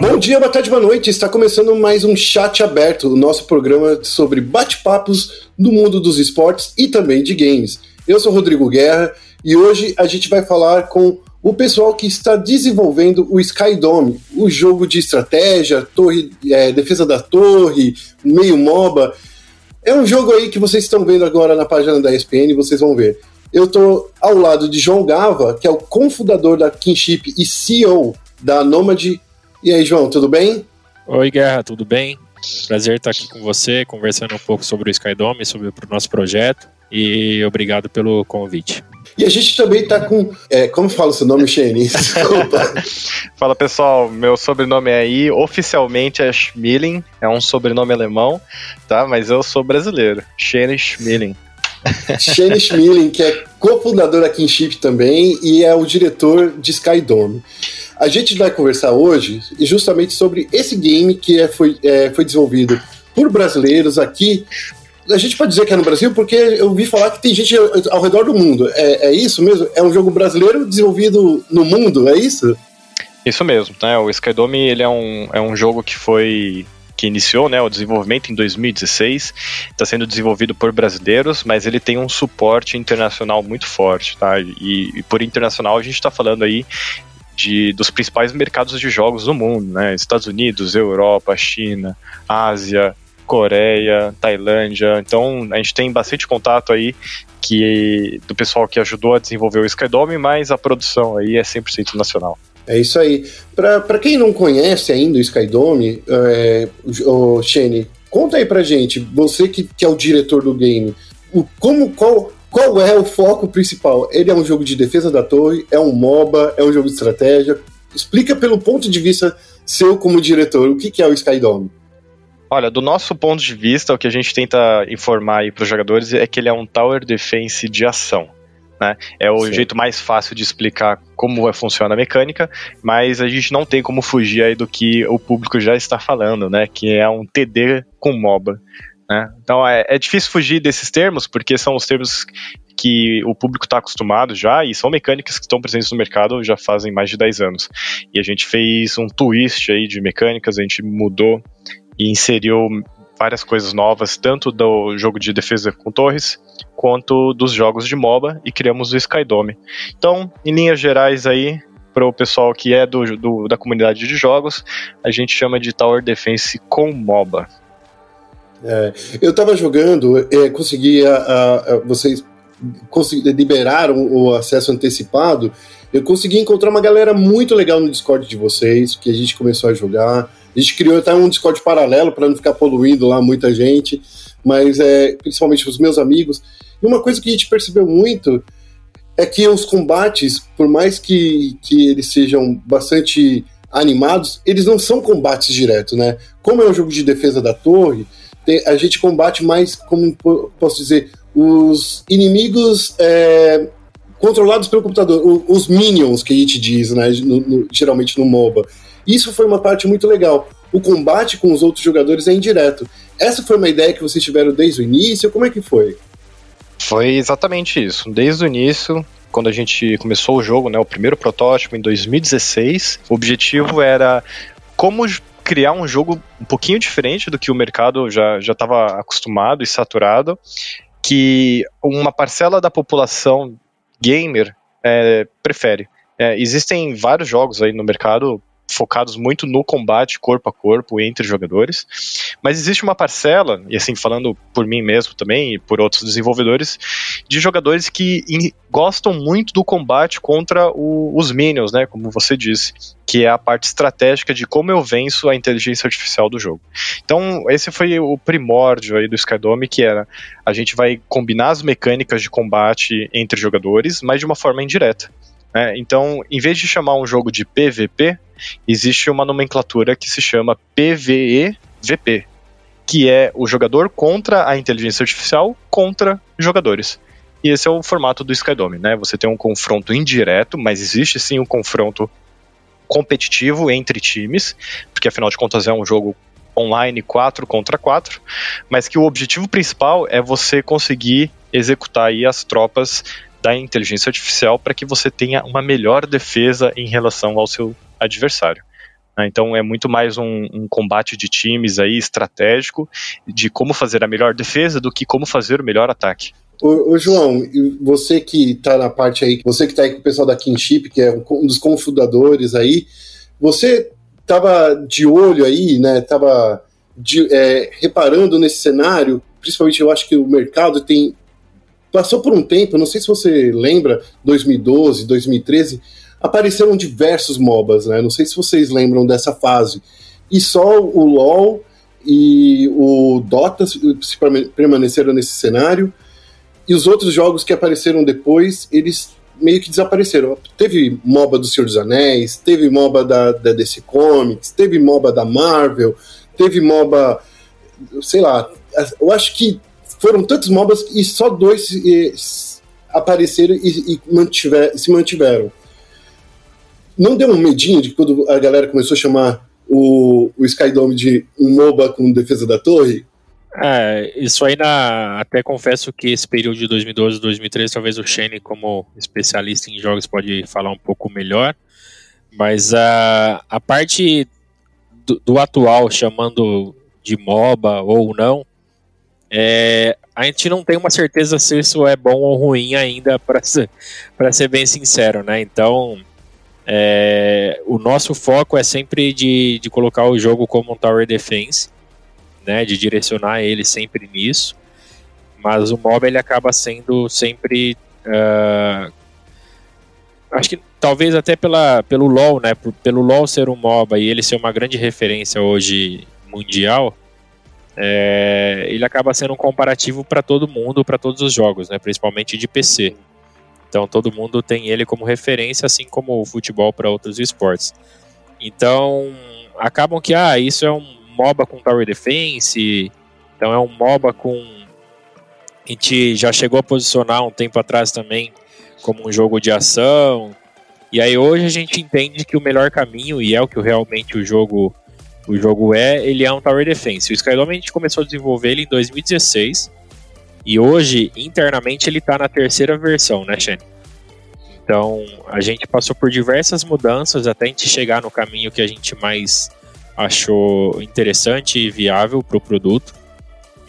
Bom dia, boa tarde, boa noite. Está começando mais um Chat Aberto, o nosso programa sobre bate-papos do mundo dos esportes e também de games. Eu sou Rodrigo Guerra e hoje a gente vai falar com o pessoal que está desenvolvendo o Skydome, o jogo de estratégia, torre, é, defesa da torre, meio MOBA. É um jogo aí que vocês estão vendo agora na página da ESPN, vocês vão ver. Eu estou ao lado de João Gava, que é o cofundador da Kinship e CEO da Nomad. E aí, João, tudo bem? Oi, Guerra, tudo bem? Prazer estar aqui com você, conversando um pouco sobre o Skydome, sobre o nosso projeto. E obrigado pelo convite. E a gente também está com. É, como fala o seu nome, Shane? Desculpa. Fala pessoal, meu sobrenome é aí, oficialmente é Schmilling, é um sobrenome alemão, tá? Mas eu sou brasileiro, Shane Schmilling. Shane Schmilling, que é cofundador aqui em Chip também e é o diretor de Skydome. A gente vai conversar hoje justamente sobre esse game que é, foi, é, foi desenvolvido por brasileiros aqui a gente pode dizer que é no Brasil porque eu ouvi falar que tem gente ao redor do mundo. É, é isso mesmo? É um jogo brasileiro desenvolvido no mundo, é isso? Isso mesmo, né? O Skydome ele é um, é um jogo que foi que iniciou né, o desenvolvimento em 2016, está sendo desenvolvido por brasileiros, mas ele tem um suporte internacional muito forte, tá? E, e por internacional a gente está falando aí de, dos principais mercados de jogos do mundo, né? Estados Unidos, Europa, China, Ásia, Coreia, Tailândia. Então a gente tem bastante contato aí que do pessoal que ajudou a desenvolver o Skydome, mas a produção aí é 100% nacional. É isso aí. Para quem não conhece ainda o Skydome, é, o Shane, conta aí pra gente, você que, que é o diretor do game, o, como, qual, qual é o foco principal? Ele é um jogo de defesa da torre, é um MOBA, é um jogo de estratégia? Explica pelo ponto de vista seu como diretor, o que, que é o Skydome? Olha, do nosso ponto de vista, o que a gente tenta informar aí para os jogadores é que ele é um tower defense de ação. Né? É o Sim. jeito mais fácil de explicar como funciona a mecânica, mas a gente não tem como fugir aí do que o público já está falando, né? Que é um TD com MOBA. Né? Então é, é difícil fugir desses termos, porque são os termos que o público está acostumado já e são mecânicas que estão presentes no mercado já fazem mais de 10 anos. E a gente fez um twist aí de mecânicas, a gente mudou e inseriu várias coisas novas, tanto do jogo de defesa com torres, quanto dos jogos de MOBA, e criamos o Skydome. Então, em linhas gerais aí, para o pessoal que é do, do, da comunidade de jogos, a gente chama de Tower Defense com MOBA. É, eu estava jogando, é, consegui, a, a, vocês consegui, liberaram o acesso antecipado, eu consegui encontrar uma galera muito legal no Discord de vocês, que a gente começou a jogar, a gente criou até um Discord paralelo para não ficar poluindo lá muita gente, mas é, principalmente os meus amigos. E uma coisa que a gente percebeu muito é que os combates, por mais que, que eles sejam bastante animados, eles não são combates diretos, né? Como é um jogo de defesa da torre, a gente combate mais, como posso dizer, os inimigos é, controlados pelo computador, os minions que a gente diz, né? No, no, geralmente no MOBA. Isso foi uma parte muito legal. O combate com os outros jogadores é indireto. Essa foi uma ideia que vocês tiveram desde o início? Como é que foi? Foi exatamente isso. Desde o início, quando a gente começou o jogo, né, o primeiro protótipo em 2016, o objetivo era como criar um jogo um pouquinho diferente do que o mercado já estava acostumado e saturado, que uma parcela da população gamer é, prefere. É, existem vários jogos aí no mercado focados muito no combate corpo a corpo entre jogadores, mas existe uma parcela, e assim falando por mim mesmo também e por outros desenvolvedores, de jogadores que in, gostam muito do combate contra o, os minions, né, como você disse, que é a parte estratégica de como eu venço a inteligência artificial do jogo. Então, esse foi o primórdio aí do Skydome, que era a gente vai combinar as mecânicas de combate entre jogadores, mas de uma forma indireta. Né? Então, em vez de chamar um jogo de PVP, existe uma nomenclatura que se chama PVE-VP, que é o jogador contra a inteligência artificial contra jogadores. E esse é o formato do Skydome, né? Você tem um confronto indireto, mas existe sim um confronto competitivo entre times, porque afinal de contas é um jogo online 4 contra 4, mas que o objetivo principal é você conseguir executar aí as tropas da inteligência artificial para que você tenha uma melhor defesa em relação ao seu adversário. Né? Então é muito mais um, um, combate de times aí estratégico de como fazer a melhor defesa do que como fazer o melhor ataque. Ô, ô João, você que está na parte aí, você que está aí com o pessoal da Kinship, que é um dos confundadores aí, você estava de olho aí, né? Tava de, é, reparando nesse cenário, principalmente eu acho que o mercado tem passou por um tempo, não sei se você lembra, 2012, 2013, apareceram diversos MOBAs, né? Não sei se vocês lembram dessa fase. E só o LoL e o Dota permaneceram nesse cenário. E os outros jogos que apareceram depois, eles meio que desapareceram. Teve MOBA do Senhor dos Anéis, teve MOBA da, da DC Comics, teve MOBA da Marvel, teve MOBA, sei lá, eu acho que foram tantos MOBAs e só dois e, apareceram e, e mantiver, se mantiveram. Não deu um medinho de quando a galera começou a chamar o, o Skydome de um MOBA com defesa da torre? É, isso aí na, até confesso que esse período de 2012 2013, talvez o Shane, como especialista em jogos, pode falar um pouco melhor. Mas a, a parte do, do atual, chamando de MOBA ou não, é, a gente não tem uma certeza se isso é bom ou ruim ainda, para ser, ser bem sincero, né? Então, é, o nosso foco é sempre de, de colocar o jogo como um Tower Defense né, de direcionar ele sempre nisso, mas o MOBA ele acaba sendo sempre uh, acho que talvez até pela, pelo LoL, né, pelo LoL ser um MOBA e ele ser uma grande referência hoje mundial, é, ele acaba sendo um comparativo para todo mundo, para todos os jogos, né, principalmente de PC. Então todo mundo tem ele como referência, assim como o futebol para outros esportes. Então acabam que ah, isso é um MOBA com Tower Defense, então é um MOBA com. A gente já chegou a posicionar um tempo atrás também como um jogo de ação. E aí hoje a gente entende que o melhor caminho, e é o que realmente o jogo, o jogo é, ele é um Tower Defense. O Skydome a gente começou a desenvolver ele em 2016. E hoje, internamente, ele está na terceira versão, né, Shane? Então, a gente passou por diversas mudanças até a gente chegar no caminho que a gente mais achou interessante e viável para o produto.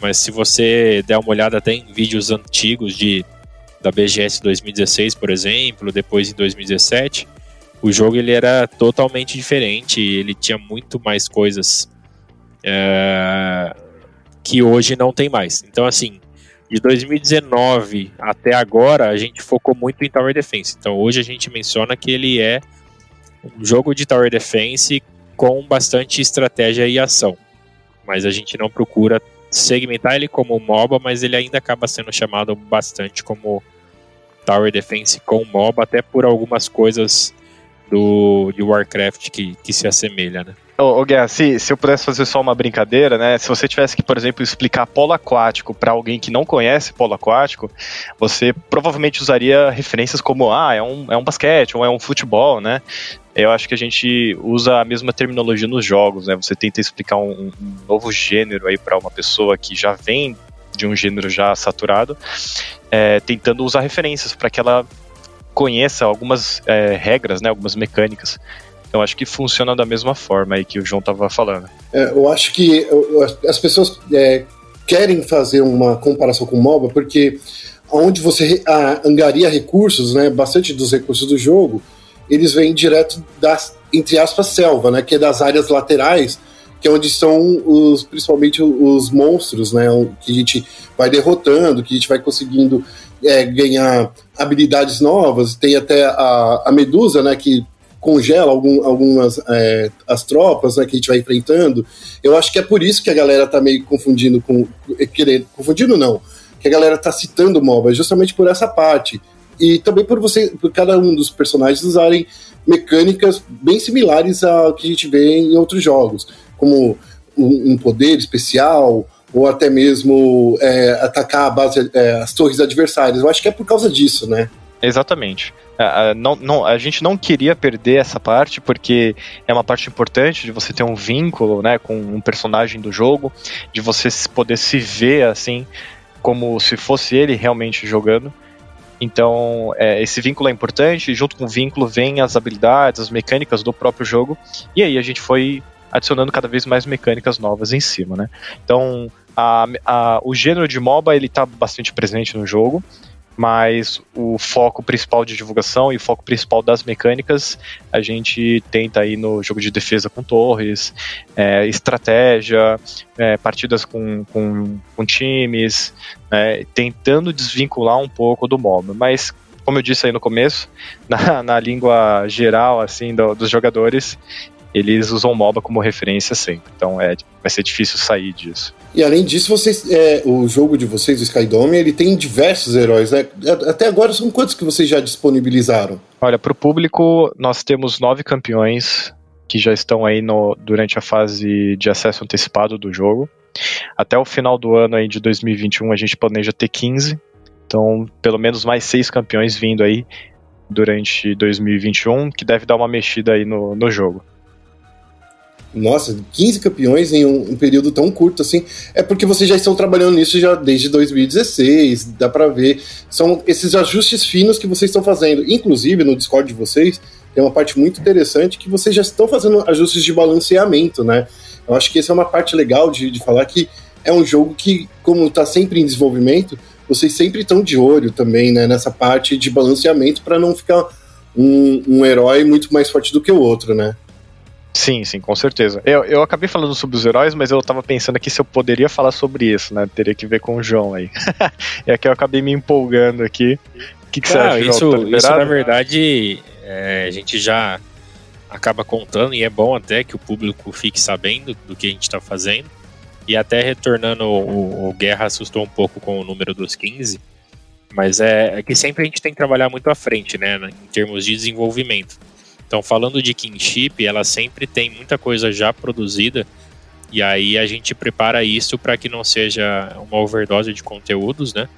Mas se você der uma olhada até em vídeos antigos de da BGS 2016, por exemplo, depois em 2017, o jogo ele era totalmente diferente, ele tinha muito mais coisas é, que hoje não tem mais. Então, assim, de 2019 até agora, a gente focou muito em Tower Defense. Então, hoje a gente menciona que ele é um jogo de Tower Defense com bastante estratégia e ação. Mas a gente não procura segmentar ele como MOBA, mas ele ainda acaba sendo chamado bastante como Tower Defense com MOBA, até por algumas coisas do de Warcraft que, que se assemelha, né? Ô, ô Guerra, se, se eu pudesse fazer só uma brincadeira, né? Se você tivesse que, por exemplo, explicar polo aquático para alguém que não conhece polo aquático, você provavelmente usaria referências como, ah, é um, é um basquete, ou é um futebol, né? Eu acho que a gente usa a mesma terminologia nos jogos, né? Você tenta explicar um, um novo gênero aí para uma pessoa que já vem de um gênero já saturado, é, tentando usar referências para que ela conheça algumas é, regras, né? Algumas mecânicas. Então acho que funciona da mesma forma aí que o João estava falando. É, eu acho que as pessoas é, querem fazer uma comparação com o MOBA porque onde você angaria recursos, né, bastante dos recursos do jogo, eles vêm direto das, entre aspas, selva, né, que é das áreas laterais, que é onde estão os, principalmente os monstros, né, que a gente vai derrotando, que a gente vai conseguindo é, ganhar habilidades novas, tem até a, a Medusa, né, que congela algum, algumas é, as tropas né, que a gente vai enfrentando. Eu acho que é por isso que a galera tá meio confundindo com. Querendo, confundindo não. Que a galera tá citando MOBA, justamente por essa parte. E também por você, por cada um dos personagens usarem mecânicas bem similares ao que a gente vê em outros jogos, como um, poder especial, ou até mesmo é, atacar base, é, as torres adversárias. Eu acho que é por causa disso, né? Exatamente. A, não, não, a gente não queria perder essa parte, porque é uma parte importante de você ter um vínculo né, com um personagem do jogo, de você poder se ver assim, como se fosse ele realmente jogando. Então, é, esse vínculo é importante, e junto com o vínculo vem as habilidades, as mecânicas do próprio jogo, e aí a gente foi adicionando cada vez mais mecânicas novas em cima, né? Então, a, a, o gênero de MOBA ele está bastante presente no jogo, mas o foco principal de divulgação e o foco principal das mecânicas a gente tenta aí no jogo de defesa com torres, é, estratégia, é, partidas com, com, com times, né, tentando desvincular um pouco do MOBA, mas como eu disse aí no começo, na, na língua geral assim do, dos jogadores, eles usam o MOBA como referência sempre. Então é, vai ser difícil sair disso. E além disso, vocês, é, o jogo de vocês, o Skydome, ele tem diversos heróis, né? Até agora são quantos que vocês já disponibilizaram? Olha, para o público, nós temos nove campeões que já estão aí no, durante a fase de acesso antecipado do jogo. Até o final do ano aí de 2021 a gente planeja ter 15. Então, pelo menos mais seis campeões vindo aí durante 2021, que deve dar uma mexida aí no, no jogo. Nossa, 15 campeões em um, um, período tão curto assim. É porque vocês já estão trabalhando nisso já desde 2016, dá para ver. São esses ajustes finos que vocês estão fazendo. Inclusive, no Discord de vocês, tem uma parte muito interessante que vocês já estão fazendo ajustes de balanceamento, né? Eu acho que essa é uma parte legal de, de falar que é um jogo que, como está sempre em desenvolvimento, vocês sempre estão de olho também, né? Nessa parte de balanceamento para não ficar um, um herói muito mais forte do que o outro, né? Sim, sim, com certeza. Eu, eu acabei falando sobre os heróis, mas eu tava pensando aqui se eu poderia falar sobre isso, né? Teria que ver com o João aí. é que eu acabei me empolgando aqui. O que, que você acha, isso, João? Tá isso, na verdade, é, a gente já acaba contando, e é bom até que o público fique sabendo do que a gente está fazendo. E até retornando, o, o, Guerra assustou um pouco com o número dos 15, mas é, é que sempre a gente tem que trabalhar muito à frente, né? Em termos de desenvolvimento. Então, falando de kinship, ela sempre tem muita coisa já produzida e aí a gente prepara isso para que não seja uma overdose de conteúdos, né?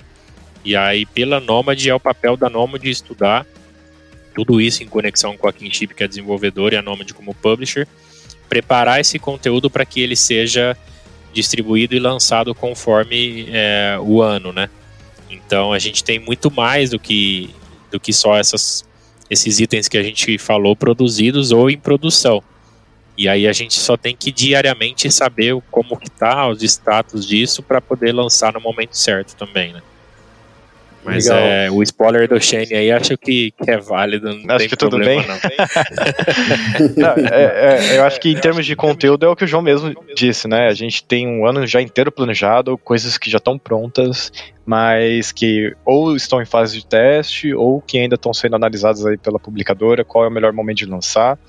E aí, pela Nomad, é o papel da Nomad estudar tudo isso em conexão com a Kinship, que é desenvolvedora, e a Nomad como publisher, preparar esse conteúdo para que ele seja distribuído e lançado conforme é, o ano, né? Então a gente tem muito mais do que, do que só essas esses itens que a gente falou produzidos ou em produção. E aí a gente só tem que diariamente saber como que tá os status disso para poder lançar no momento certo também, né? Mas é, o spoiler do Shane aí acho que, que é válido. Não acho que tudo bem. Não. não, é, é, eu acho que em termos de conteúdo é o que o João mesmo disse, né? A gente tem um ano já inteiro planejado, coisas que já estão prontas, mas que ou estão em fase de teste ou que ainda estão sendo analisadas aí pela publicadora, qual é o melhor momento de lançar.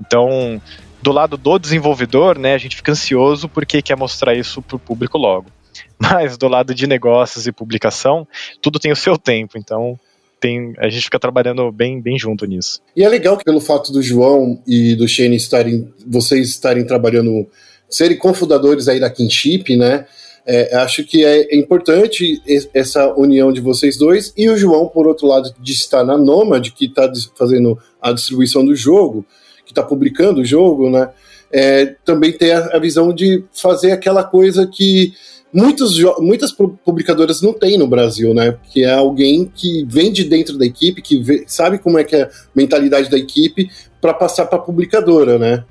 Então, do lado do desenvolvedor, né, a gente fica ansioso porque quer mostrar isso para o público logo. Mas do lado de negócios e publicação, tudo tem o seu tempo, então tem, a gente fica trabalhando bem, bem junto nisso. E é legal que pelo fato do João e do Shane estarem, vocês estarem trabalhando, serem cofundadores aí da Kinship, né? É, acho que é importante essa união de vocês dois e o João, por outro lado, de estar na Nomad, que está fazendo a distribuição do jogo, que está publicando o jogo, né? É, também ter a, a visão de fazer aquela coisa que muitos, muitas publicadoras não têm no Brasil, né? Que é alguém que vem de dentro da equipe, que vê, sabe como é que é a mentalidade da equipe para passar para a publicadora, né?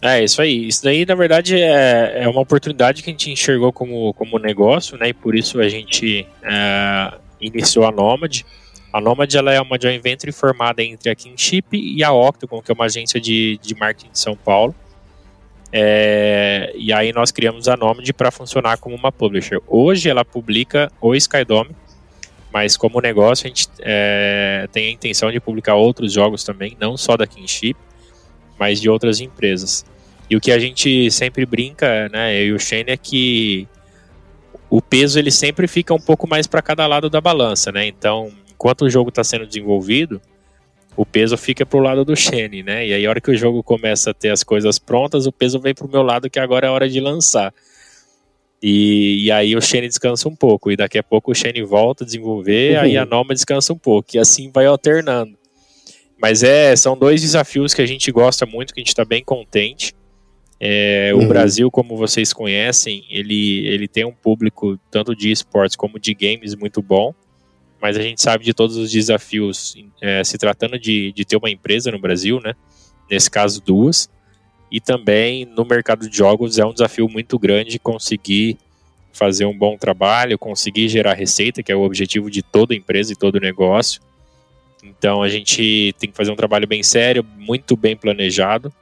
É, isso aí. Isso daí, na verdade, é, é uma oportunidade que a gente enxergou como, como negócio, né? E por isso a gente é, iniciou a Nomad. A Nomad ela é uma joint venture formada entre a Kinship e a Octagon, que é uma agência de, de marketing de São Paulo. É, e aí nós criamos a Nomad para funcionar como uma publisher. Hoje ela publica o Skydome, mas como negócio a gente é, tem a intenção de publicar outros jogos também, não só da Kinship, mas de outras empresas. E o que a gente sempre brinca, né, eu e o Shane, é que o peso ele sempre fica um pouco mais para cada lado da balança, né? Então, enquanto o jogo está sendo desenvolvido, o peso fica pro lado do Shane, né? E aí, a hora que o jogo começa a ter as coisas prontas, o peso vem pro meu lado, que agora é hora de lançar. E, e aí o Shane descansa um pouco, e daqui a pouco o Shane volta a desenvolver, uhum. aí a Noma descansa um pouco, e assim vai alternando. Mas é, são dois desafios que a gente gosta muito, que a gente está bem contente. É, uhum. O Brasil, como vocês conhecem, ele, ele tem um público tanto de esportes como de games muito bom. Mas a gente sabe de todos os desafios é, se tratando de, de ter uma empresa no Brasil, né? Nesse caso, duas. E também no mercado de jogos é um desafio muito grande conseguir fazer um bom trabalho, conseguir gerar receita, que é o objetivo de toda empresa e todo negócio. Então a gente tem que fazer um trabalho bem sério, muito bem planejado,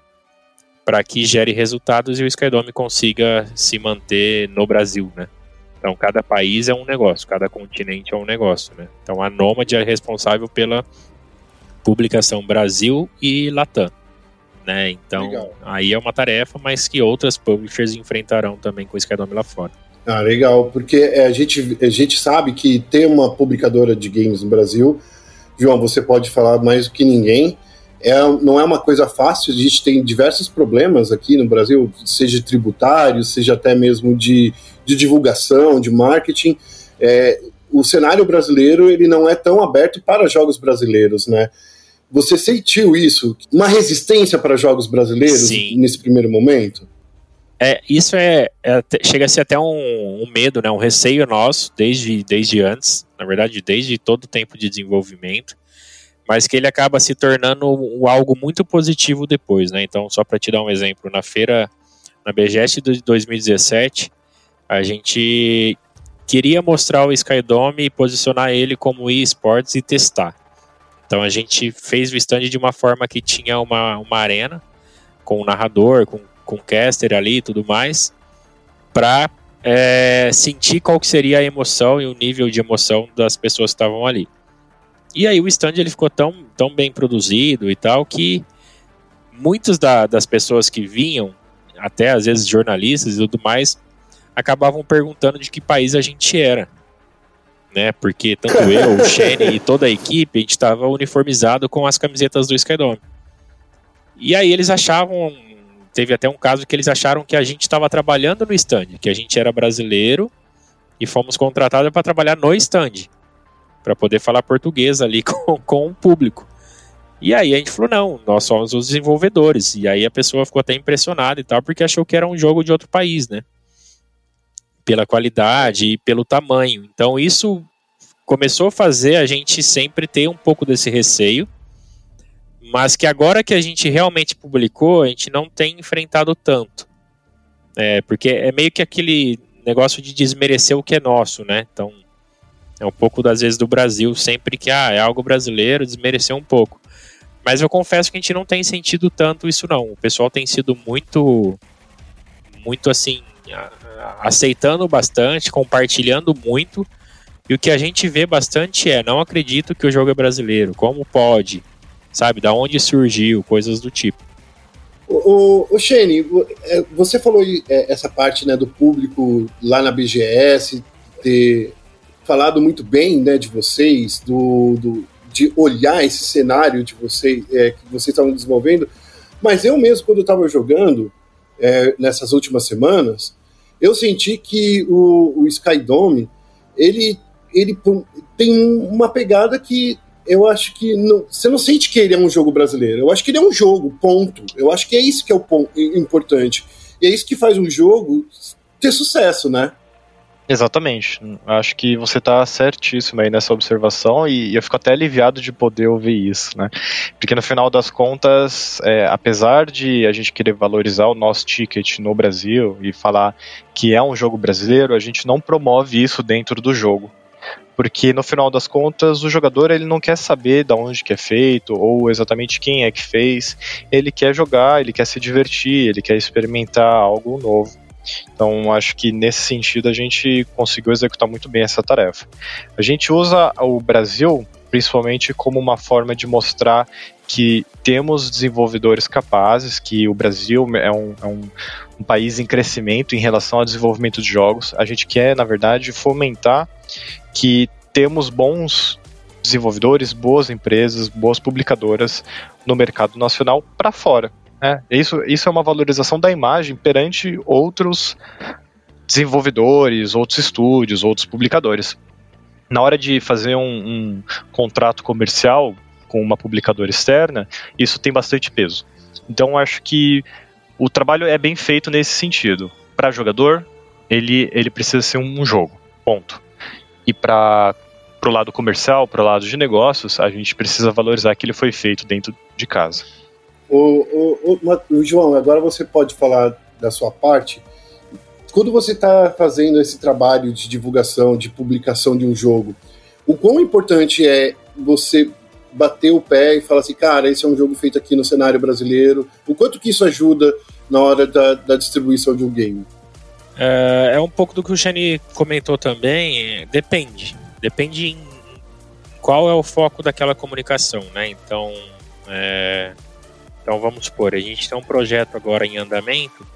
para que gere resultados e o Skydome consiga se manter no Brasil, né? Então cada país é um negócio, cada continente é um negócio, né? Então a Nomad é responsável pela publicação Brasil e Latam, né? Então legal. aí é uma tarefa, mas que outras publishers enfrentarão também com o Skydome lá fora. Ah, legal, porque é, a gente, a gente sabe que ter uma publicadora de games no Brasil, João, você pode falar mais do que ninguém, é, não é uma coisa fácil, a gente tem diversos problemas aqui no Brasil, seja tributário, seja até mesmo de, de divulgação, de marketing. É, o cenário brasileiro ele não é tão aberto para jogos brasileiros, né? Você sentiu isso? Uma resistência para jogos brasileiros Sim. nesse primeiro momento? É, isso é, é, chega a ser até um, um, medo, né, um receio nosso desde, desde antes, na verdade desde todo o tempo de desenvolvimento, mas que ele acaba se tornando algo muito positivo depois, né? Então, só para te dar um exemplo, na feira, na BGS de 2017, a gente queria mostrar o Skydome e posicionar ele como eSports e testar. Então a gente fez o stand de uma forma que tinha uma, uma arena com um narrador, com com caster ali e tudo mais, para é, sentir qual que seria a emoção e o nível de emoção das pessoas que estavam ali. E aí o stand ele ficou tão, tão bem produzido e tal que muitas da, das pessoas que vinham, até às vezes jornalistas e tudo mais, acabavam perguntando de que país a gente era. Né? Porque tanto eu, o Shane e toda a equipe, a gente estava uniformizado com as camisetas do Skydome. E aí eles achavam teve até um caso que eles acharam que a gente estava trabalhando no stand, que a gente era brasileiro e fomos contratados para trabalhar no stand, para poder falar português ali com, com o público. E aí a gente falou, não, nós somos os desenvolvedores. E aí a pessoa ficou até impressionada e tal, porque achou que era um jogo de outro país, né? Pela qualidade e pelo tamanho. Então isso começou a fazer a gente sempre ter um pouco desse receio mas que agora que a gente realmente publicou, a gente não tem enfrentado tanto. É, porque é meio que aquele negócio de desmerecer o que é nosso, né? Então, é um pouco das vezes do Brasil, sempre que ah, é algo brasileiro, desmerecer um pouco. Mas eu confesso que a gente não tem sentido tanto isso não. O pessoal tem sido muito muito assim, aceitando bastante, compartilhando muito. E o que a gente vê bastante é, não acredito que o jogo é brasileiro, como pode? sabe? Da onde surgiu, coisas do tipo. O, o, Shane, é, você falou é, essa parte né, do público lá na BGS ter falado muito bem né, de vocês, do, do de olhar esse cenário de vocês é, que vocês estavam desenvolvendo, mas eu mesmo, quando eu estava jogando é, nessas últimas semanas, eu senti que o, o Skydome ele, ele tem uma pegada que eu acho que não, você não sente que ele é um jogo brasileiro. Eu acho que ele é um jogo, ponto. Eu acho que é isso que é o ponto, importante. E é isso que faz um jogo ter sucesso, né? Exatamente. Acho que você está certíssimo aí nessa observação e, eu fico até aliviado de poder ouvir isso, né? Porque no final das contas, é, apesar de a gente querer valorizar o nosso ticket no Brasil e falar que é um jogo brasileiro, a gente não promove isso dentro do jogo porque no final das contas o jogador ele não quer saber de onde que é feito ou exatamente quem é que fez, ele quer jogar, ele quer se divertir, ele quer experimentar algo novo. Então acho que nesse sentido a gente conseguiu executar muito bem essa tarefa. A gente usa o Brasil principalmente como uma forma de mostrar que temos desenvolvedores capazes, que o Brasil é um, é um, um país em crescimento em relação ao desenvolvimento de jogos. A gente quer, na verdade, fomentar que temos bons desenvolvedores, boas empresas, boas publicadoras no mercado nacional para fora. Né? Isso, isso é uma valorização da imagem perante outros desenvolvedores, outros estúdios, outros publicadores. Na hora de fazer um, um contrato comercial com uma publicadora externa, isso tem bastante peso. Então acho que o trabalho é bem feito nesse sentido. Para jogador, ele, ele precisa ser um jogo. Ponto. E para pro lado comercial, pro lado de negócios, a gente precisa valorizar que ele foi feito dentro de casa. O, o, o, João, agora você pode falar da sua parte. Quando você está fazendo esse trabalho de divulgação, de publicação de um jogo, o quão importante é você bater o pé e falar assim, cara, esse é um jogo feito aqui no cenário brasileiro. O quanto que isso ajuda na hora da, da distribuição de um game? É, é um pouco do que o Shani comentou também. Depende. Depende em qual é o foco daquela comunicação, né? Então, é, então vamos supor, a gente tem um projeto agora em andamento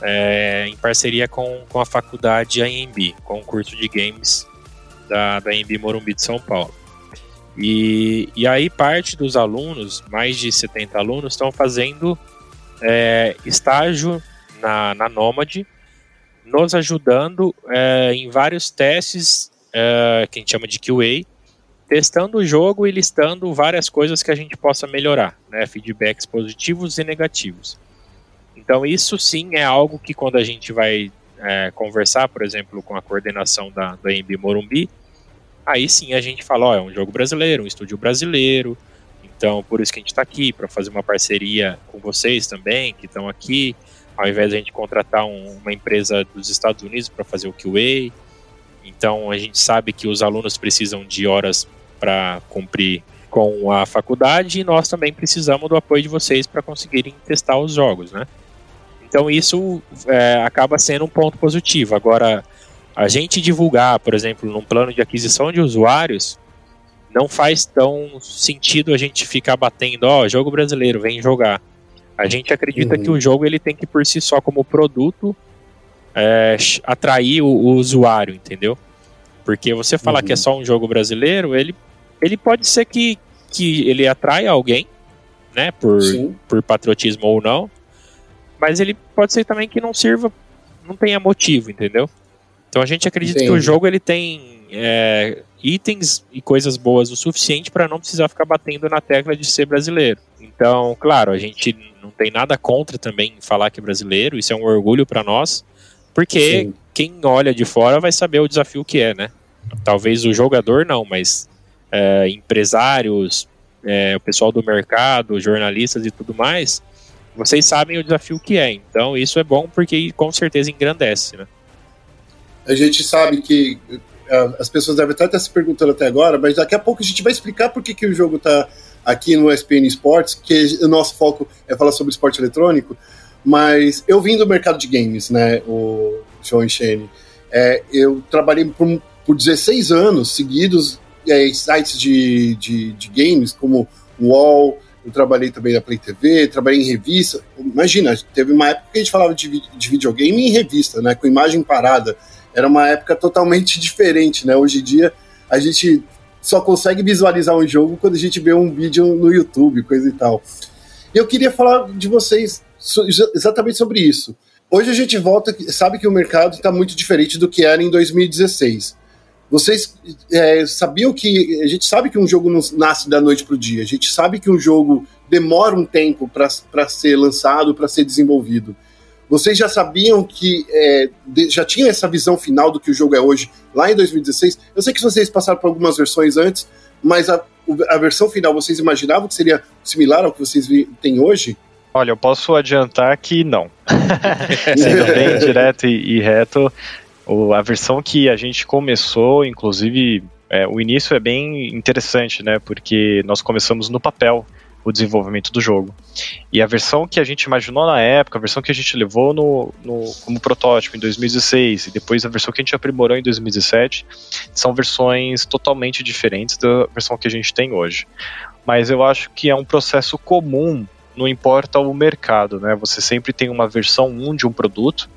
é, em parceria com, com a faculdade AMB, com o curso de games da, da AMB Morumbi de São Paulo. E, e aí parte dos alunos, mais de 70 alunos, estão fazendo é, estágio na, na Nômade, nos ajudando é, em vários testes é, que a gente chama de QA, testando o jogo e listando várias coisas que a gente possa melhorar, né, feedbacks positivos e negativos. Então isso sim é algo que quando a gente vai é, conversar, por exemplo, com a coordenação da, da EMB Morumbi, aí sim a gente fala, ó, é um jogo brasileiro, um estúdio brasileiro, então por isso que a gente está aqui, para fazer uma parceria com vocês também, que estão aqui, ao invés de a gente contratar um, uma empresa dos Estados Unidos para fazer o QA. Então a gente sabe que os alunos precisam de horas para cumprir com a faculdade e nós também precisamos do apoio de vocês para conseguirem testar os jogos, né? Então isso é, acaba sendo um ponto positivo. Agora, a gente divulgar, por exemplo, num plano de aquisição de usuários, não faz tão sentido a gente ficar batendo, ó, oh, jogo brasileiro, vem jogar. A gente acredita uhum. que o jogo ele tem que por si só como produto é, atrair o, o, usuário, entendeu? Porque você falar uhum. que é uhum. só um jogo brasileiro, ele, ele pode ser que, que ele atrai alguém, né, por, por patriotismo ou não, mas ele pode ser também que não sirva, não tenha motivo, entendeu? Então a gente acredita Entendi. que o jogo ele tem é, itens e coisas boas o suficiente para não precisar ficar batendo na tecla de ser brasileiro. Então, claro, a gente não tem nada contra também falar que é brasileiro, isso é um orgulho para nós, porque Sim. quem olha de fora vai saber o desafio que é, né? Talvez o jogador não, mas é, empresários, é, o pessoal do mercado, jornalistas e tudo mais, vocês sabem o desafio que é. Então, isso é bom porque com certeza engrandece, né? A gente sabe que as pessoas devem estar se perguntando até agora, mas daqui a pouco a gente vai explicar por que, que o jogo está aqui no SPN Sports, que o nosso foco é falar sobre esporte eletrônico, mas eu vim do mercado de games, né, o João Enchene. É, eu trabalhei por, por 16 anos seguidos é, sites de, de, de games, como UOL, eu trabalhei também na Play TV, trabalhei em revista. Imagina, teve uma época que a gente falava de, de videogame em revista, né? Com imagem parada era uma época totalmente diferente, né? Hoje em dia a gente só consegue visualizar um jogo quando a gente vê um vídeo no YouTube, coisa e tal. E eu queria falar de vocês exatamente sobre isso. Hoje a gente volta, sabe que o mercado está muito diferente do que era em 2016. Vocês é, sabiam que. A gente sabe que um jogo não nasce da noite para o dia, a gente sabe que um jogo demora um tempo para ser lançado, para ser desenvolvido. Vocês já sabiam que é, de, já tinham essa visão final do que o jogo é hoje lá em 2016? Eu sei que vocês passaram por algumas versões antes, mas a, a versão final vocês imaginavam que seria similar ao que vocês têm hoje? Olha, eu posso adiantar que não. Sendo bem direto e, e reto, o, a versão que a gente começou, inclusive, é, o início é bem interessante, né? Porque nós começamos no papel o desenvolvimento do jogo. E a versão que a gente imaginou na época, a versão que a gente levou no, no, como protótipo em 2016 e depois a versão que a gente aprimorou em 2017, são versões totalmente diferentes da versão que a gente tem hoje. Mas eu acho que é um processo comum, não importa o mercado, né? Você sempre tem uma versão 1 de um produto,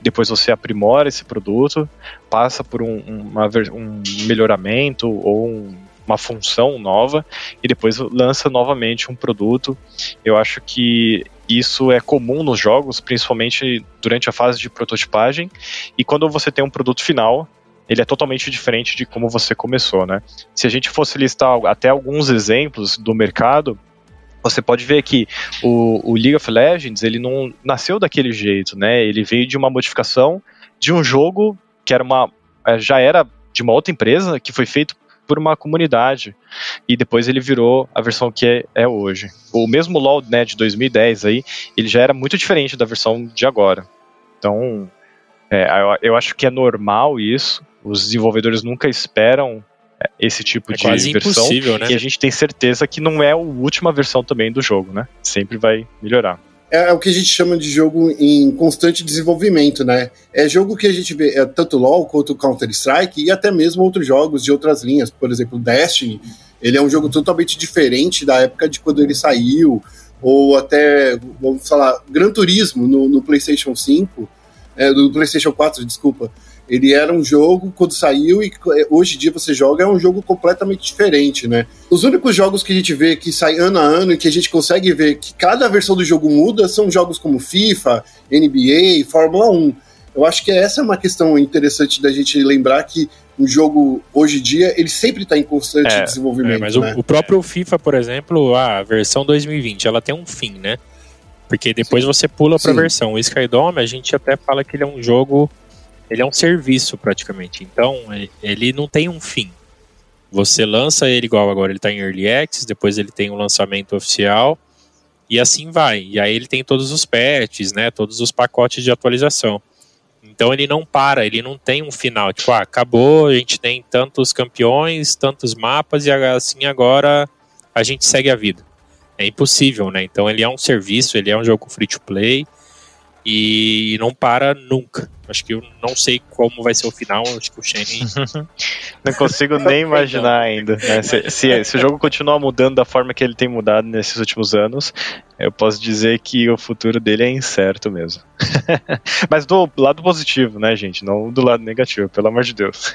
depois você aprimora esse produto, passa por um, uma, um melhoramento ou um uma função nova e depois lança novamente um produto. Eu acho que isso é comum nos jogos, principalmente durante a fase de prototipagem. E quando você tem um produto final, ele é totalmente diferente de como você começou, né? Se a gente fosse listar até alguns exemplos do mercado, você pode ver que o, o, League of Legends ele não nasceu daquele jeito, né? Ele veio de uma modificação de um jogo que era uma é, já era de uma outra empresa que foi feito por uma comunidade. E depois ele virou a versão que é, é hoje. O mesmo LoL né, de 2010 aí, ele já era muito diferente da versão de agora. Então, é, eu, eu acho que é normal isso. Os desenvolvedores nunca esperam esse tipo é de versão. Né? E a gente tem certeza que não é a última versão também do jogo, né? Sempre vai melhorar. É, é, o que a gente chama de jogo em constante desenvolvimento, né? É jogo que a gente vê, é, tanto LoL quanto Counter-Strike e até mesmo outros jogos de outras linhas. Por exemplo, Destiny, ele é um jogo totalmente diferente da época de quando ele saiu, ou até, vamos falar, Gran Turismo no, no PlayStation 5, é, do PlayStation 4, desculpa. Ele era um jogo quando saiu e é, hoje em dia você joga é um jogo completamente diferente, né? Os únicos jogos que a gente vê que saem ano a ano e que a gente consegue ver que cada versão do jogo muda são jogos como FIFA, NBA, Fórmula 1. Eu acho que essa é uma questão interessante da gente lembrar que um jogo hoje em dia ele sempre está em constante é, desenvolvimento. É, mas né? o, o, próprio FIFA, por exemplo, a versão 2020, ela tem um fim, né? Porque depois Sim. você pula para a versão. O Skydome, a gente até fala que ele é um jogo ele é um serviço praticamente. Então, ele não tem um fim. Você lança ele igual agora, ele está em Early Access, depois ele tem um lançamento oficial, e assim vai. E aí ele tem todos os patches, né, todos os pacotes de atualização. Então ele não para, ele não tem um final, tipo, ah, acabou, a gente tem tantos campeões, tantos mapas, e assim agora a gente segue a vida. É impossível, né? Então ele é um serviço, ele é um jogo free to play, e não para nunca. Acho que eu não sei como vai ser o final. Acho que o Shane. não consigo nem imaginar ainda. Né? Se, se, se, o jogo continuar mudando da forma que ele tem mudado nesses últimos anos, eu posso dizer que o futuro dele é incerto mesmo. Mas do lado positivo, né, gente? Não do lado negativo, pelo amor de Deus.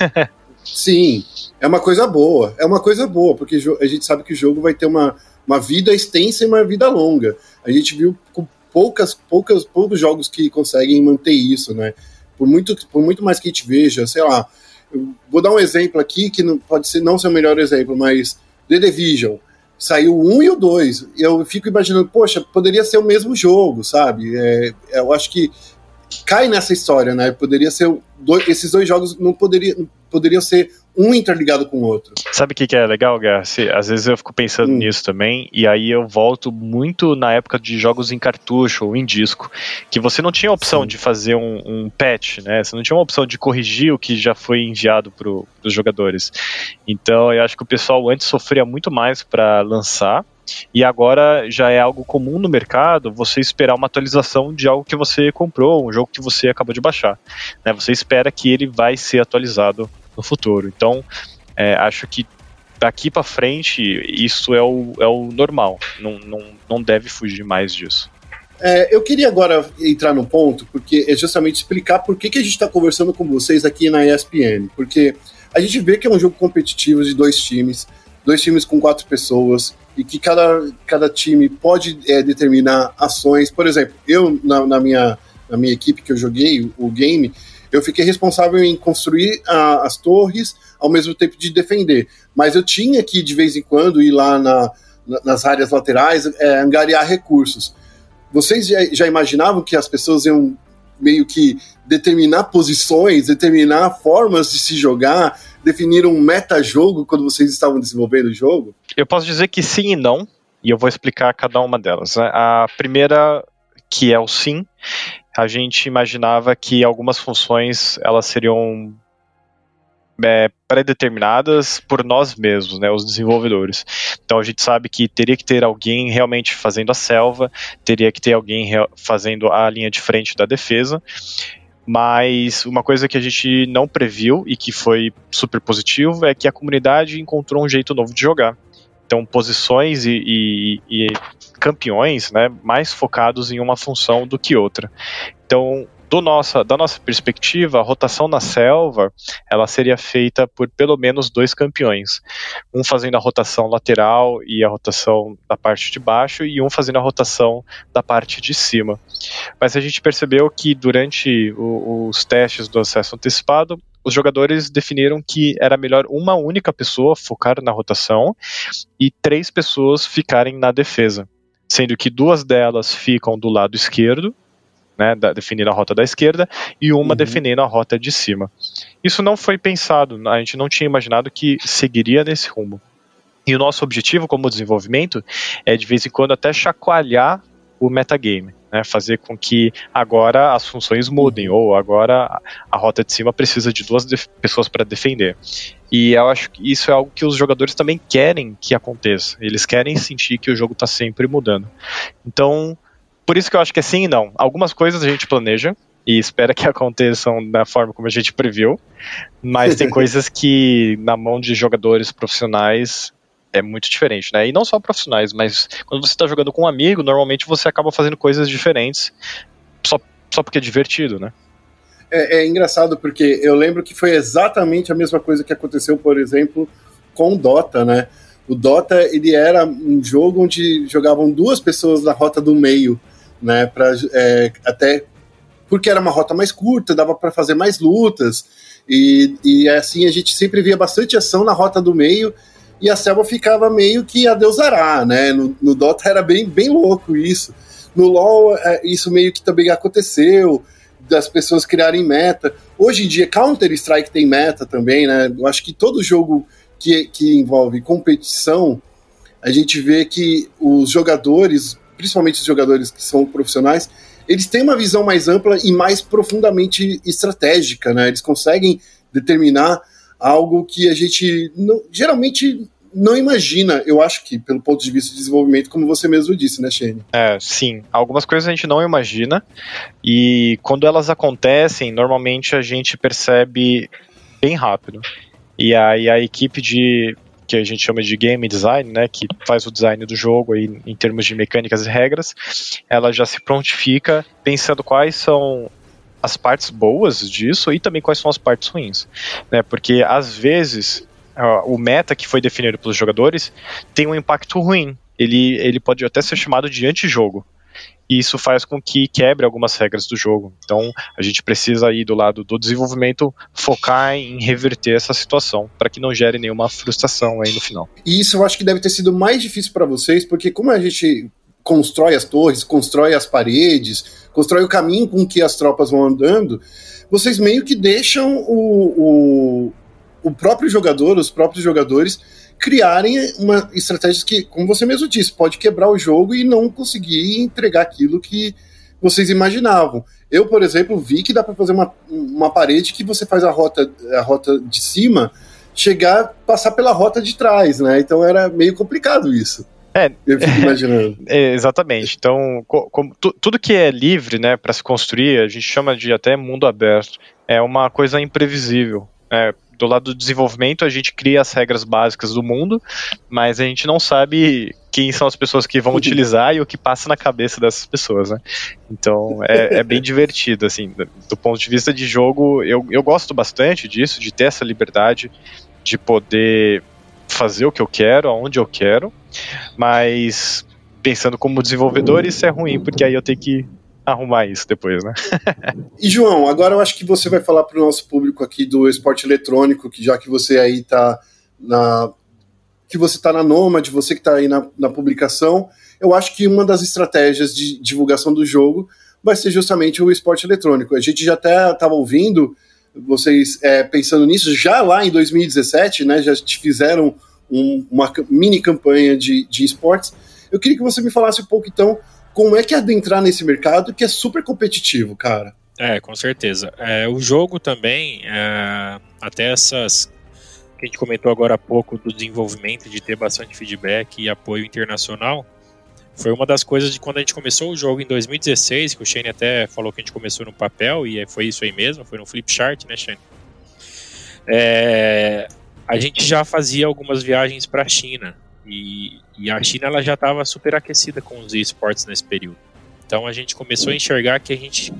Sim, é uma coisa boa. É uma coisa boa, porque a gente sabe que o jogo vai ter uma, uma vida extensa e uma vida longa. A gente viu com poucas, poucas, poucos jogos que conseguem manter isso, né? Por muito, por muito mais que a gente veja, sei lá, vou dar um exemplo aqui que não, pode ser não ser o melhor exemplo, mas The Division saiu o 1 e o 2. Eu fico imaginando, poxa, poderia ser o mesmo jogo, sabe? É, eu acho que cai nessa história, né? Poderia ser dois, esses dois jogos não poderiam poderiam ser um interligado com o outro. Sabe o que, que é legal, Garcia? Às vezes eu fico pensando hum. nisso também, e aí eu volto muito na época de jogos em cartucho ou em disco, que você não tinha a opção Sim. de fazer um, um, patch, né? Você não tinha uma opção de corrigir o que já foi enviado para os jogadores. Então eu acho que o pessoal antes sofria muito mais para lançar, e agora já é algo comum no mercado você esperar uma atualização de algo que você comprou, um jogo que você acabou de baixar. Né? Você espera que ele vai ser atualizado no futuro. Então, é, acho que daqui para frente isso é o, é o normal. Não, não, não deve fugir mais disso. É, eu queria agora entrar no ponto, porque é justamente explicar por que, que a gente está conversando com vocês aqui na ESPN. Porque a gente vê que é um jogo competitivo de dois times, dois times com quatro pessoas, e que cada, cada time pode é, determinar ações. Por exemplo, eu, na, na, minha, na minha equipe que eu joguei o, o game, eu fiquei responsável em construir a, as torres ao mesmo tempo de defender. Mas eu tinha que, de vez em quando, ir lá na, na, nas áreas laterais, é, angariar recursos. Vocês já, já imaginavam que as pessoas iam meio que determinar posições, determinar formas de se jogar, definir um meta-jogo quando vocês estavam desenvolvendo o jogo? Eu posso dizer que sim e não, e eu vou explicar cada uma delas. A primeira, que é o sim, a gente imaginava que algumas funções elas seriam é, por nós mesmos, né, os desenvolvedores. Então a gente sabe que teria que ter alguém realmente fazendo a selva, teria que ter alguém fazendo a linha de frente da defesa. Mas uma coisa que a gente não previu e que foi super positivo é que a comunidade encontrou um jeito novo de jogar. Então, posições e, e, e campeões né, mais focados em uma função do que outra. Então, nossa, da nossa perspectiva, a rotação na selva ela seria feita por pelo menos dois campeões. Um fazendo a rotação lateral e a rotação da parte de baixo, e um fazendo a rotação da parte de cima. Mas a gente percebeu que durante o, os testes do acesso antecipado, os jogadores definiram que era melhor uma única pessoa focar na rotação e três pessoas ficarem na defesa, sendo que duas delas ficam do lado esquerdo né, da, definindo a rota da esquerda, e uma uhum. definindo a rota de cima. Isso não foi pensado, a gente não tinha imaginado que seguiria nesse rumo. E o nosso objetivo como desenvolvimento é de vez em quando até chacoalhar o metagame, né, fazer com que agora as funções mudem, ou agora a rota de cima precisa de duas pessoas para defender. E eu acho que isso é algo que os jogadores também querem que aconteça. Eles querem sentir que o jogo está sempre mudando. Então, por isso que eu acho que é sim e não. Algumas coisas a gente planeja e espera que aconteçam da forma como a gente previu, mas tem coisas que na mão de jogadores profissionais é muito diferente, né? E não só profissionais, mas quando você está jogando com um amigo, normalmente você acaba fazendo coisas diferentes só, só porque é divertido, né? É, é, engraçado porque eu lembro que foi exatamente a mesma coisa que aconteceu, por exemplo, com o Dota, né? O Dota ele era um jogo onde jogavam duas pessoas na rota do meio, né? Pra, é, até porque era uma rota mais curta, dava para fazer mais lutas e, e assim a gente sempre via bastante ação na rota do meio e a selva ficava meio que a Deus dará, né? No, no, Dota era bem, bem louco isso. No LoL, é, isso meio que também aconteceu, das pessoas criarem meta. Hoje em dia, Counter-Strike tem meta também, né? Eu acho que todo jogo que, que envolve competição, a gente vê que os jogadores, principalmente os jogadores que são profissionais, eles têm uma visão mais ampla e mais profundamente estratégica, né? Eles conseguem determinar algo que a gente não, geralmente não imagina, eu acho que, pelo ponto de vista de desenvolvimento, como você mesmo disse, né, Shane? É, sim. Algumas coisas a gente não imagina, e quando elas acontecem, normalmente a gente percebe bem rápido. E aí a equipe de que a gente chama de game design, né, que faz o design do jogo aí em termos de mecânicas e regras, ela já se prontifica pensando quais são as partes boas disso e também quais são as partes ruins, né? Porque às vezes o meta que foi definido pelos jogadores tem um impacto ruim. Ele, ele pode até ser chamado de antijogo. E isso faz com que quebre algumas regras do jogo. Então, a gente precisa aí do lado do desenvolvimento focar em reverter essa situação para que não gere nenhuma frustração aí no final. E isso eu acho que deve ter sido mais difícil para vocês, porque como a gente constrói as torres, constrói as paredes, constrói o caminho com que as tropas vão andando, vocês meio que deixam o, o, o próprio jogador, os próprios jogadores, criarem uma estratégia que, como você mesmo disse, pode quebrar o jogo e não conseguir entregar aquilo que vocês imaginavam. Eu, por exemplo, vi que dá para fazer uma, uma parede que você faz a rota, a rota de cima chegar, passar pela rota de trás, né? Então era meio complicado isso. É, eu fico imaginando. É, exatamente. Então, como, tudo que é livre, né, para se construir, a gente chama de até mundo aberto. É uma coisa imprevisível. É, do lado do desenvolvimento, a gente cria as regras básicas do mundo, mas a gente não sabe quem são as pessoas que vão utilizar e o que passa na cabeça dessas pessoas, né? Então é, é, bem divertido, assim, do ponto de vista de jogo, eu, eu gosto bastante disso, de ter essa liberdade de poder fazer o que eu quero, aonde eu quero, mas pensando como desenvolvedor, isso é ruim, porque aí eu tenho que arrumar isso depois, né? e João, agora eu acho que você vai falar para o nosso público aqui do esporte eletrônico, que já que você aí está na que você está na Nomad, você que está aí na, na publicação, eu acho que uma das estratégias de divulgação do jogo vai ser justamente o esporte eletrônico. A gente já até estava ouvindo vocês é, pensando nisso já lá em 2017, né? Já fizeram um, uma mini campanha de, de esportes. Eu queria que você me falasse um pouco, então, como é que é adentrar nesse mercado que é super competitivo, cara? É, com certeza. É, o jogo também, é, até essas que a gente comentou agora há pouco do desenvolvimento, de ter bastante feedback e apoio internacional, foi uma das coisas de quando a gente começou o jogo em 2016, que o Shane até falou que a gente começou no papel, e foi isso aí mesmo, foi no flip chart, né, Shane? É, a gente já fazia algumas viagens para a China, e, e, a China ela já estava super aquecida com os esportes nesse período. Então a gente começou a enxergar que a gente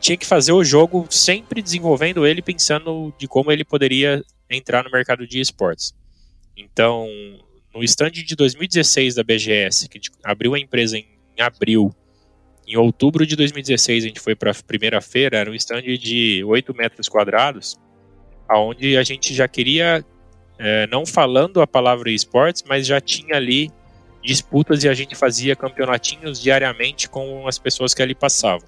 tinha que fazer o jogo sempre desenvolvendo ele, pensando de como ele poderia entrar no mercado de esportes. Então, no stand de 2016 da BGS, que abriu a empresa em abril, em outubro de 2016 a gente foi para a primeira feira, era um stand de 8 metros quadrados, aonde a gente já queria, é, não falando a palavra esportes, mas já tinha ali disputas e a gente fazia campeonatinhos diariamente com as pessoas que ali passavam.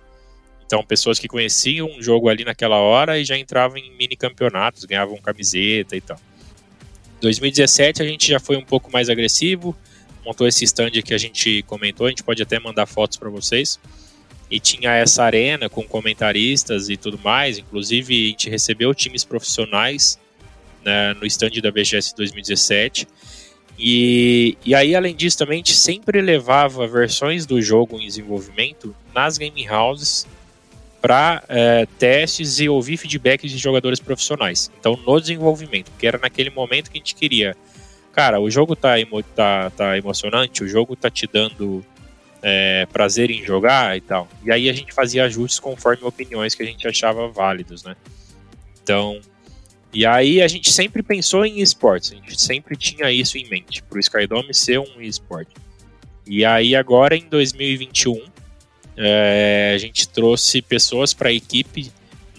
Então, pessoas que conheciam um jogo ali naquela hora e já entravam em mini campeonatos, ganhavam camiseta e tal. 2017 a gente já foi um pouco mais agressivo, montou esse stand que a gente comentou, a gente pode até mandar fotos para vocês. E tinha essa arena com comentaristas e tudo mais, inclusive a gente recebeu times profissionais né, no stand da BGS 2017. E, e aí, além disso, também a gente sempre levava versões do jogo em desenvolvimento nas game houses para é, testes e ouvir feedbacks de jogadores profissionais. Então, no desenvolvimento, porque era naquele momento que a gente queria. Cara, o jogo tá, emo tá, tá emocionante, o jogo tá te dando é, prazer em jogar e tal. E aí a gente fazia ajustes conforme opiniões que a gente achava válidos, né? Então, e aí a gente sempre pensou em esportes, a gente sempre tinha isso em mente, para o Skydome ser um esporte. E aí agora em 2021, é, a gente trouxe pessoas para a equipe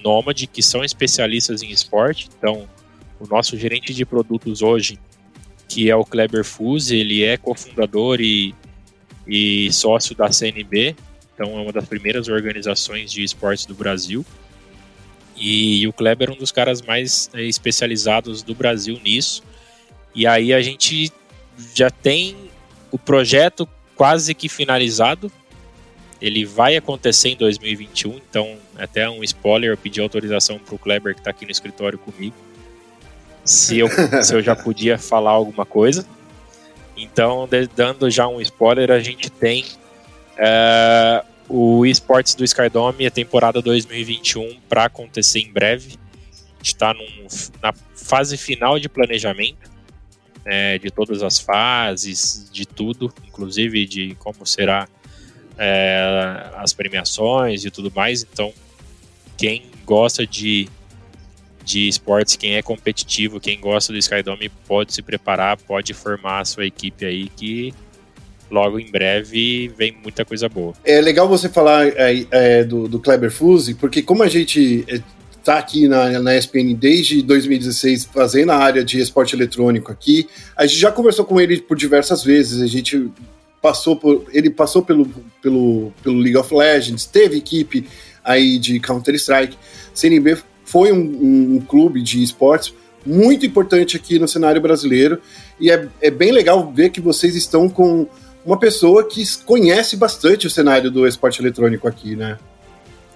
Nômade que são especialistas em esporte. Então, o nosso gerente de produtos hoje, que é o Kleber Fuse, ele é cofundador e, e sócio da CNB, então é uma das primeiras organizações de esportes do Brasil. E, e o Kleber é um dos caras mais é, especializados do Brasil nisso. E aí a gente já tem o projeto quase que finalizado. Ele vai acontecer em 2021, então até um spoiler, eu pedi autorização para o Kleber que está aqui no escritório comigo. Se eu, se eu já podia falar alguma coisa. Então, dando já um spoiler, a gente tem uh, o esportes do Skydome, a temporada 2021, para acontecer em breve. A gente está na fase final de planejamento é, de todas as fases, de tudo, inclusive de como será é, as premiações e tudo mais. Então, quem gosta de, de esportes, quem é competitivo, quem gosta do Skydome, pode se preparar, pode formar a sua equipe aí que logo em breve vem muita coisa boa. É legal você falar é, é, do, do Kleber Fuse, porque como a gente está é, aqui na, na ESPN desde 2016 fazendo a área de esporte eletrônico aqui, a gente já conversou com ele por diversas vezes, a gente passou por, ele passou pelo, pelo, pelo League of Legends, teve equipe aí de Counter-Strike, CNB foi um, um, um clube de esportes muito importante aqui no cenário brasileiro e é, é bem legal ver que vocês estão com uma pessoa que conhece bastante o cenário do esporte eletrônico aqui, né?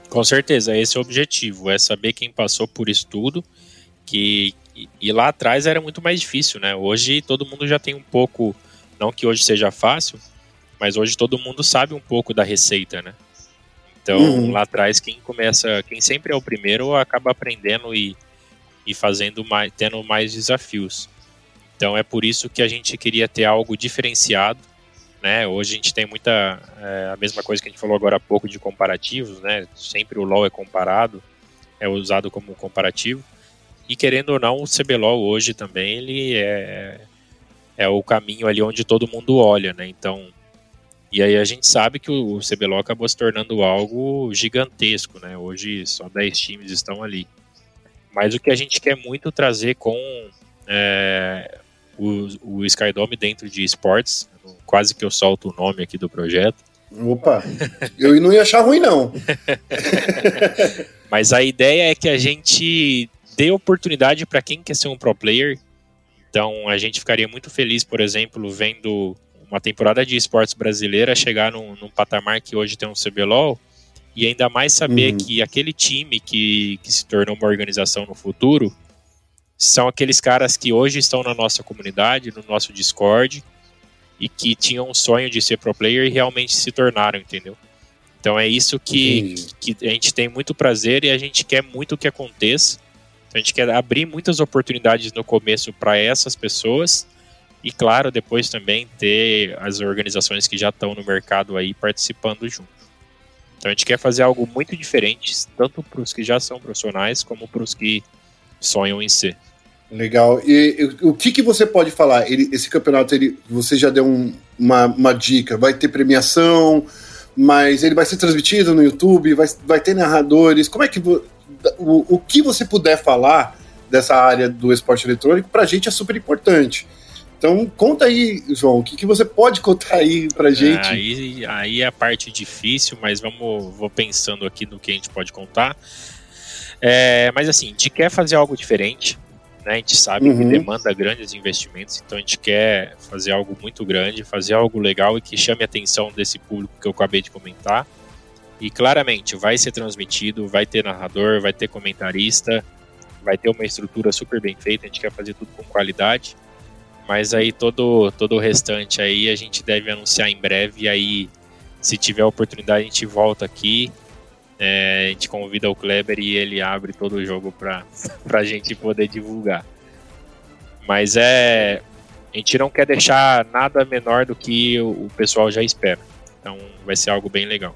Com certeza, esse é o objetivo, é saber quem passou por isso tudo, que e lá atrás era muito mais difícil, né? Hoje todo mundo já tem um pouco, não que hoje seja fácil, mas hoje todo mundo sabe um pouco da receita, né? Então uhum. lá atrás quem começa, quem sempre é o primeiro acaba aprendendo e, e fazendo mais, tendo mais desafios. Então é por isso que a gente queria ter algo diferenciado né? Hoje a gente tem muita é, a mesma coisa que a gente falou agora há pouco de comparativos, né? Sempre o LoL é comparado, é usado como comparativo. E querendo ou não, o CBLOL hoje também ele é, é o caminho ali onde todo mundo olha, né? Então, e aí a gente sabe que o CBLOL acabou se tornando algo gigantesco, né? Hoje só 10 times estão ali. Mas o que a gente quer muito trazer com é, o, o Skydome dentro de esportes quase que eu solto o nome aqui do projeto. Opa, eu não ia achar ruim, não. Mas a ideia é que a gente dê oportunidade para quem quer ser um pro player. Então a gente ficaria muito feliz, por exemplo, vendo uma temporada de esportes brasileira chegar num, num patamar que hoje tem um CBLOL e ainda mais saber uhum. que aquele time que, que se tornou uma organização no futuro são aqueles caras que hoje estão na nossa comunidade, no nosso Discord, e que tinham um sonho de ser pro player e realmente se tornaram, entendeu? Então é isso que, que a gente tem muito prazer e a gente quer muito que aconteça. Então, a gente quer abrir muitas oportunidades no começo para essas pessoas e, claro, depois também ter as organizações que já estão no mercado aí participando junto. Então a gente quer fazer algo muito diferente, tanto para os que já são profissionais como para os que sonham em ser. Legal. E, e, o que, que você pode falar? Ele, esse campeonato, ele, você já deu um, uma, uma dica. Vai ter premiação, mas ele vai ser transmitido no YouTube, vai, vai ter narradores. Como é que o, o que você puder falar dessa área do esporte eletrônico, para a gente é super importante. Então, conta aí, João, o que, que você pode contar aí pra gente? Aí, aí é a parte difícil, mas vamos vou pensando aqui no que a gente pode contar. É, mas assim, a gente quer fazer algo diferente, né? A gente sabe uhum. que demanda grandes investimentos, então a gente quer fazer algo muito grande, fazer algo legal e que chame a atenção desse público que eu acabei de comentar. E claramente vai ser transmitido, vai ter narrador, vai ter comentarista, vai ter uma estrutura super bem feita, a gente quer fazer tudo com qualidade. Mas aí todo, todo o restante aí a gente deve anunciar em breve. E aí, se tiver oportunidade, a gente volta aqui. É, a gente convida o Kleber e ele abre todo o jogo para a gente poder divulgar. Mas é. A gente não quer deixar nada menor do que o, o pessoal já espera. Então vai ser algo bem legal.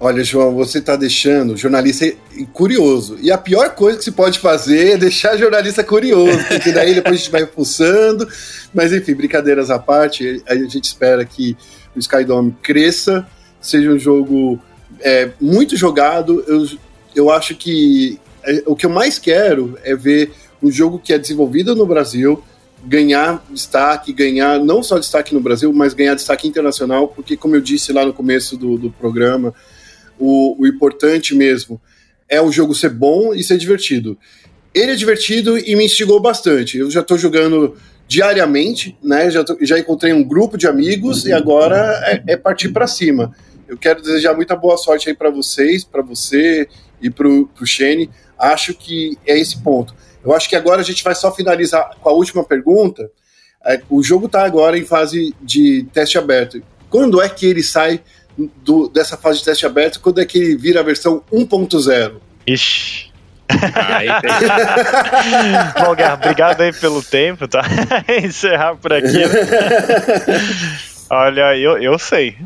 Olha, João, você está deixando o jornalista curioso. E a pior coisa que se pode fazer é deixar o jornalista curioso, porque daí depois a gente vai pulsando. Mas enfim, brincadeiras à parte, a gente espera que o Skydome cresça, seja um jogo é, muito jogado. Eu, eu acho que é, o que eu mais quero é ver um jogo que é desenvolvido no Brasil ganhar destaque, ganhar não só destaque no Brasil, mas ganhar destaque internacional, porque, como eu disse lá no começo do, do programa, o, o importante mesmo é o jogo ser bom e ser divertido. Ele é divertido e me instigou bastante. Eu já estou jogando diariamente, né? Já, tô, já encontrei um grupo de amigos e agora é, é partir para cima. Eu quero desejar muita boa sorte aí para vocês, para você e para o Shane. Acho que é esse ponto. Eu acho que agora a gente vai só finalizar com a última pergunta. É, o jogo está agora em fase de teste aberto. Quando é que ele sai do, dessa fase de teste aberto quando é que ele vira a versão 1.0. Ixi. Aí tem... Bom, Guerra, obrigado aí pelo tempo, tá? Encerrar por aqui. Né? Olha, eu, eu sei.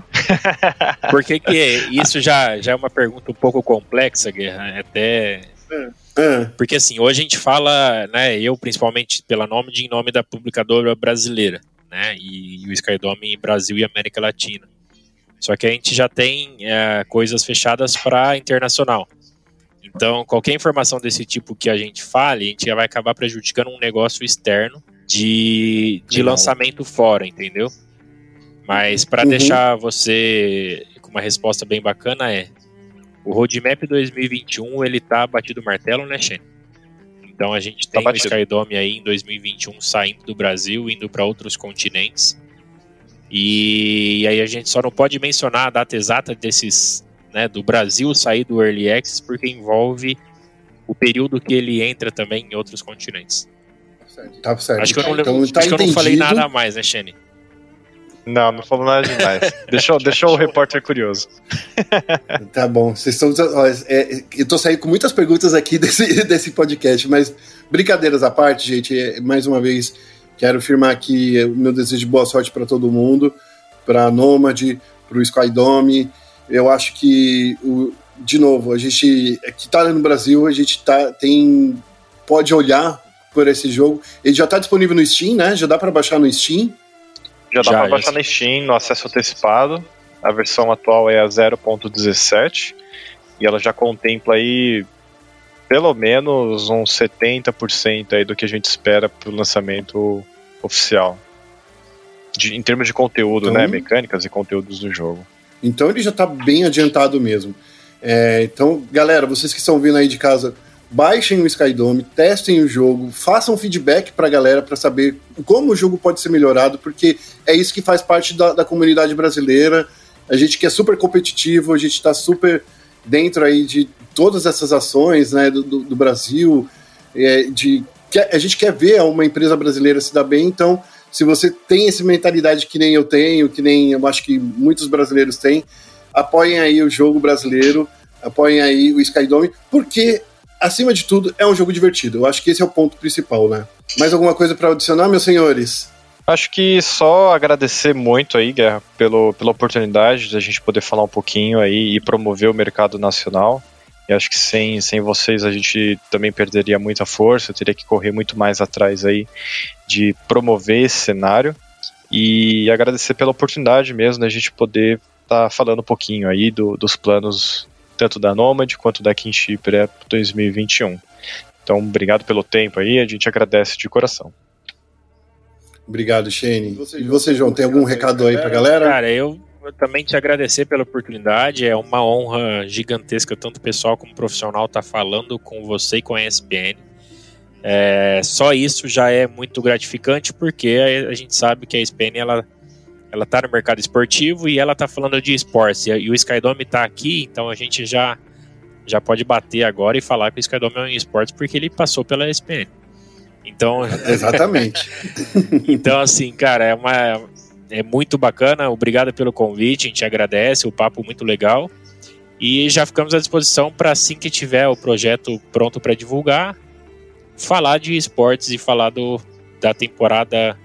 Por que, que isso já, já é uma pergunta um pouco complexa, Guerra? É até. É. Porque assim, hoje a gente fala, né, eu principalmente pela nome de em nome da publicadora brasileira, né, e, e o Skydome em Brasil e América Latina. Só que a gente já tem é, coisas fechadas para internacional. Então, qualquer informação desse tipo que a gente fale, a gente já vai acabar prejudicando um negócio externo de, de lançamento fora, entendeu? Mas para uhum. deixar você com uma resposta bem bacana é o Roadmap 2021 ele tá batido martelo, né, Shane? Então a gente tá tem o Skydome aí em 2021 saindo do Brasil, indo para outros continentes. E aí a gente só não pode mencionar a data exata desses, né, do Brasil sair do Early Access, porque envolve o período que ele entra também em outros continentes. Tá certo. Acho que eu não, então, tá acho que eu não falei nada a mais, né, Shane? Não, não falou nada demais. deixou, deixou o repórter curioso. Tá bom. Vocês estão. É, eu tô saindo com muitas perguntas aqui desse, desse podcast, mas brincadeiras à parte, gente. É, mais uma vez, Quero firmar aqui o meu desejo de boa sorte para todo mundo, para a Nomad, para o Skydome. Eu acho que, o, de novo, a gente que está no Brasil, a gente tá, tem, pode olhar por esse jogo. Ele já está disponível no Steam, né? Já dá para baixar no Steam? Já dá para baixar no Steam, no acesso antecipado. A versão atual é a 0.17 e ela já contempla aí pelo menos uns 70% aí do que a gente espera para o lançamento oficial. De, em termos de conteúdo, né, então, né? Mecânicas e conteúdos do jogo. Então ele já está bem adiantado mesmo. É, então, galera, vocês que estão vindo aí de casa, baixem o Skydome, testem o jogo, façam feedback para a galera para saber como o jogo pode ser melhorado, porque é isso que faz parte da, da comunidade brasileira. A gente que é super competitivo, a gente está super dentro aí de todas essas ações né, do, do Brasil, é, de a gente quer ver uma empresa brasileira se dar bem, então se você tem essa mentalidade que nem eu tenho, que nem eu acho que muitos brasileiros têm, apoiem aí o jogo brasileiro, apoiem aí o Skydome, porque acima de tudo é um jogo divertido. Eu acho que esse é o ponto principal, né? Mais alguma coisa para adicionar, meus senhores? Acho que só agradecer muito aí, Guerra, pelo, pela oportunidade de a gente poder falar um pouquinho aí e promover o mercado nacional. E acho que sem, sem vocês a gente também perderia muita força, teria que correr muito mais atrás aí de promover esse cenário. E agradecer pela oportunidade mesmo da gente poder estar tá falando um pouquinho aí do, dos planos tanto da Nomad quanto da Kinship para 2021. Então, obrigado pelo tempo aí, a gente agradece de coração. Obrigado, Shane. E você, e você João, tem algum recado aí pra galera? Cara, eu também te agradecer pela oportunidade. É uma honra gigantesca, tanto pessoal como profissional, estar tá falando com você e com a ESPN. É, só isso já é muito gratificante, porque a, gente sabe que a ESPN ela, ela tá no mercado esportivo e ela tá falando de esportes. E, e o Skydome está aqui, então a gente já, já pode bater agora e falar que o Skydome é um esporte porque ele passou pela ESPN. Então, exatamente. então, assim, cara, é uma é muito bacana. Obrigado pelo convite, a gente agradece, o papo muito legal. E já ficamos à disposição para assim que tiver o projeto pronto para divulgar, falar de esportes e falar do, da temporada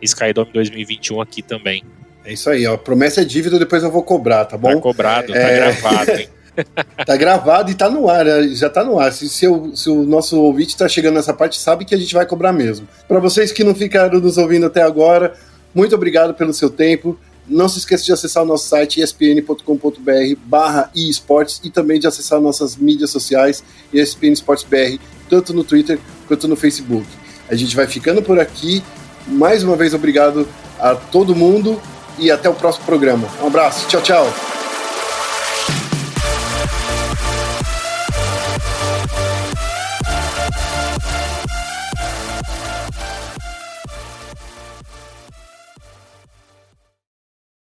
Skydome 2021 aqui também. É isso aí, ó. Promessa é dívida, depois eu vou cobrar, tá bom? Tá cobrado, tá é... gravado, hein? tá gravado e tá no ar, né? já tá no ar. Se, se, o, se o nosso ouvinte tá chegando nessa parte, sabe que a gente vai cobrar mesmo. Para vocês que não ficaram nos ouvindo até agora, muito obrigado pelo seu tempo. Não se esqueça de acessar o nosso site espn.com.br barra esportes e também de acessar nossas mídias sociais ESPN Esportes BR, tanto no Twitter quanto no Facebook. A gente vai ficando por aqui. Mais uma vez, obrigado a todo mundo e até o próximo programa. Um abraço, tchau, tchau.